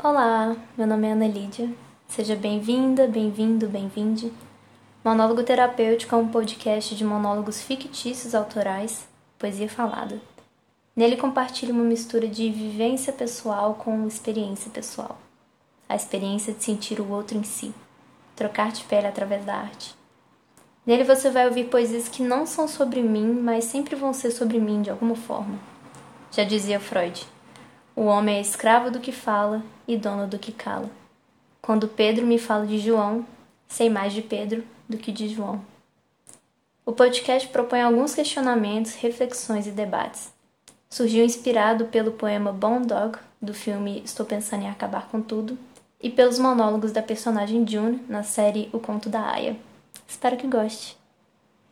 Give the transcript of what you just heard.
Olá, meu nome é Ana Lídia. Seja bem-vinda, bem-vindo, bem-vinde. Monólogo Terapêutico é um podcast de monólogos fictícios autorais, poesia falada. Nele compartilho uma mistura de vivência pessoal com experiência pessoal. A experiência de sentir o outro em si, trocar de pele através da arte. Nele você vai ouvir poesias que não são sobre mim, mas sempre vão ser sobre mim de alguma forma. Já dizia Freud. O homem é escravo do que fala e dono do que cala. Quando Pedro me fala de João, sei mais de Pedro do que de João. O podcast propõe alguns questionamentos, reflexões e debates. Surgiu inspirado pelo poema Bone Dog, do filme Estou Pensando em Acabar com Tudo, e pelos monólogos da personagem June na série O Conto da Aya. Espero que goste.